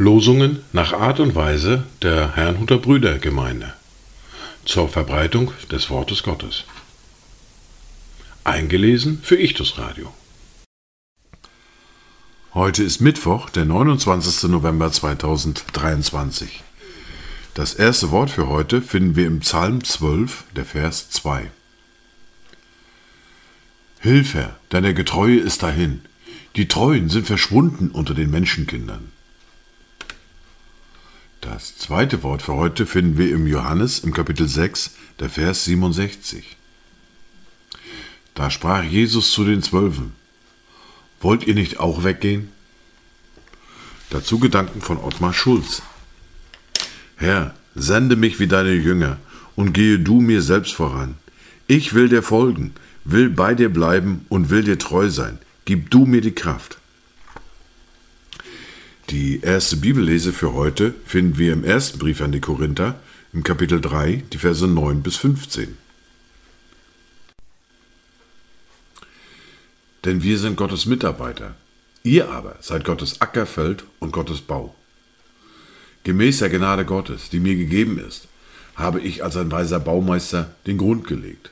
Losungen nach Art und Weise der Herrnhuter Brüdergemeinde zur Verbreitung des Wortes Gottes. Eingelesen für Ichtus Radio. Heute ist Mittwoch, der 29. November 2023. Das erste Wort für heute finden wir im Psalm 12, der Vers 2. Hilf, Herr, deine Getreue ist dahin. Die Treuen sind verschwunden unter den Menschenkindern. Das zweite Wort für heute finden wir im Johannes im Kapitel 6, der Vers 67. Da sprach Jesus zu den Zwölfen, Wollt ihr nicht auch weggehen? Dazu Gedanken von Ottmar Schulz. Herr, sende mich wie deine Jünger und gehe du mir selbst voran. Ich will dir folgen, will bei dir bleiben und will dir treu sein. Gib du mir die Kraft. Die erste Bibellese für heute finden wir im ersten Brief an die Korinther, im Kapitel 3, die Verse 9 bis 15. Denn wir sind Gottes Mitarbeiter, ihr aber seid Gottes Ackerfeld und Gottes Bau. Gemäß der Gnade Gottes, die mir gegeben ist, habe ich als ein weiser Baumeister den Grund gelegt.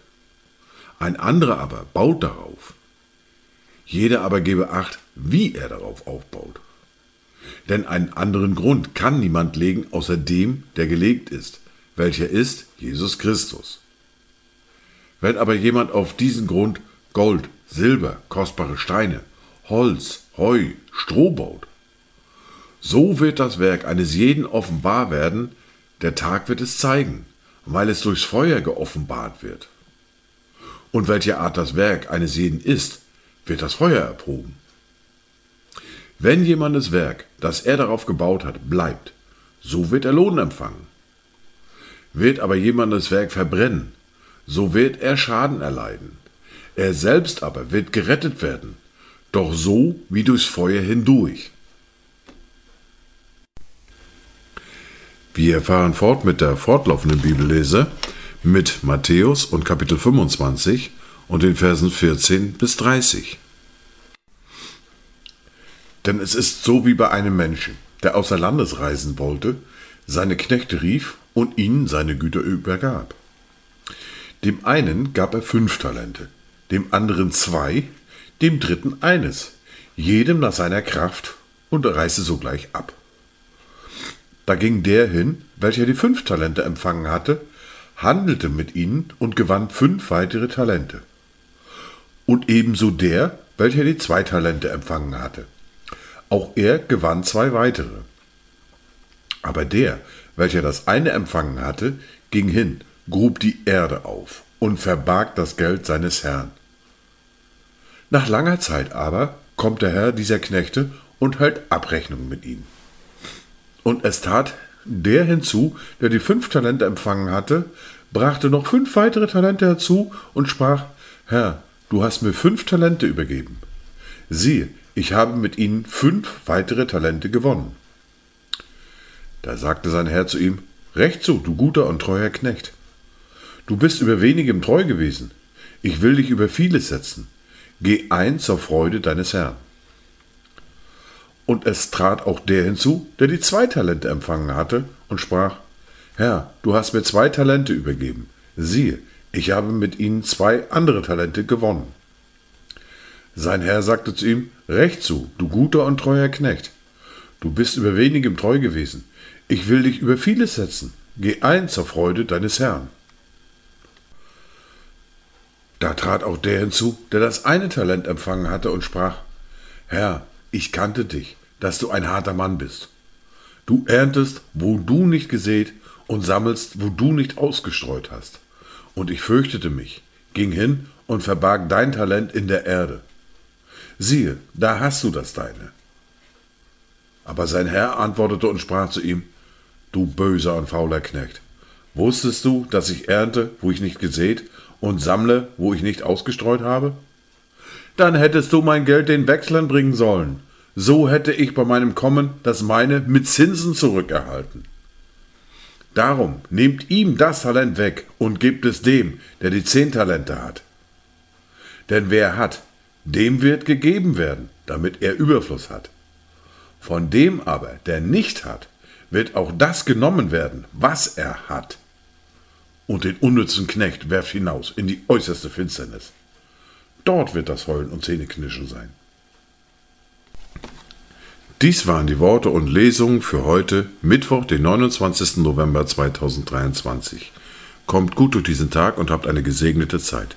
Ein anderer aber baut darauf. Jeder aber gebe acht, wie er darauf aufbaut. Denn einen anderen Grund kann niemand legen außer dem, der gelegt ist, welcher ist Jesus Christus. Wenn aber jemand auf diesen Grund Gold, Silber, kostbare Steine, Holz, Heu, Stroh baut, so wird das Werk eines jeden offenbar werden, der Tag wird es zeigen, weil es durchs Feuer geoffenbart wird. Und welche Art das Werk eines jeden ist, wird das Feuer erproben. Wenn jemandes Werk, das er darauf gebaut hat, bleibt, so wird er Lohn empfangen. Wird aber jemandes Werk verbrennen, so wird er Schaden erleiden. Er selbst aber wird gerettet werden, doch so wie durchs Feuer hindurch. Wir fahren fort mit der fortlaufenden Bibellese mit Matthäus und Kapitel 25 und den Versen 14 bis 30. Denn es ist so wie bei einem Menschen, der außer Landes reisen wollte, seine Knechte rief und ihnen seine Güter übergab. Dem einen gab er fünf Talente, dem anderen zwei, dem dritten eines, jedem nach seiner Kraft und reiste sogleich ab. Da ging der hin, welcher die fünf Talente empfangen hatte, handelte mit ihnen und gewann fünf weitere Talente. Und ebenso der, welcher die zwei Talente empfangen hatte. Auch er gewann zwei weitere. Aber der, welcher das eine empfangen hatte, ging hin, grub die Erde auf und verbarg das Geld seines Herrn. Nach langer Zeit aber kommt der Herr dieser Knechte und hält Abrechnung mit ihnen. Und es tat der hinzu, der die fünf Talente empfangen hatte, brachte noch fünf weitere Talente herzu und sprach, Herr, du hast mir fünf Talente übergeben. Siehe, ich habe mit ihnen fünf weitere Talente gewonnen. Da sagte sein Herr zu ihm, Recht so, du guter und treuer Knecht. Du bist über wenigem treu gewesen. Ich will dich über vieles setzen. Geh ein zur Freude deines Herrn. Und es trat auch der hinzu, der die zwei Talente empfangen hatte, und sprach, Herr, du hast mir zwei Talente übergeben. Siehe, ich habe mit ihnen zwei andere Talente gewonnen. Sein Herr sagte zu ihm, Recht so, du guter und treuer Knecht. Du bist über wenigem treu gewesen. Ich will dich über vieles setzen. Geh ein zur Freude deines Herrn. Da trat auch der hinzu, der das eine Talent empfangen hatte und sprach, Herr, ich kannte dich, dass du ein harter Mann bist. Du erntest, wo du nicht gesät, und sammelst, wo du nicht ausgestreut hast. Und ich fürchtete mich, ging hin und verbarg dein Talent in der Erde. Siehe, da hast du das deine. Aber sein Herr antwortete und sprach zu ihm, Du böser und fauler Knecht, wusstest du, dass ich ernte, wo ich nicht gesät, und sammle, wo ich nicht ausgestreut habe? Dann hättest du mein Geld den Wechslern bringen sollen. So hätte ich bei meinem Kommen das meine mit Zinsen zurückerhalten. Darum nehmt ihm das Talent weg und gebt es dem, der die zehn Talente hat. Denn wer hat, dem wird gegeben werden, damit er Überfluss hat. Von dem aber, der nicht hat, wird auch das genommen werden, was er hat. Und den unnützen Knecht werft hinaus in die äußerste Finsternis. Dort wird das Heulen und Zähneknirschen sein. Dies waren die Worte und Lesungen für heute, Mittwoch, den 29. November 2023. Kommt gut durch diesen Tag und habt eine gesegnete Zeit.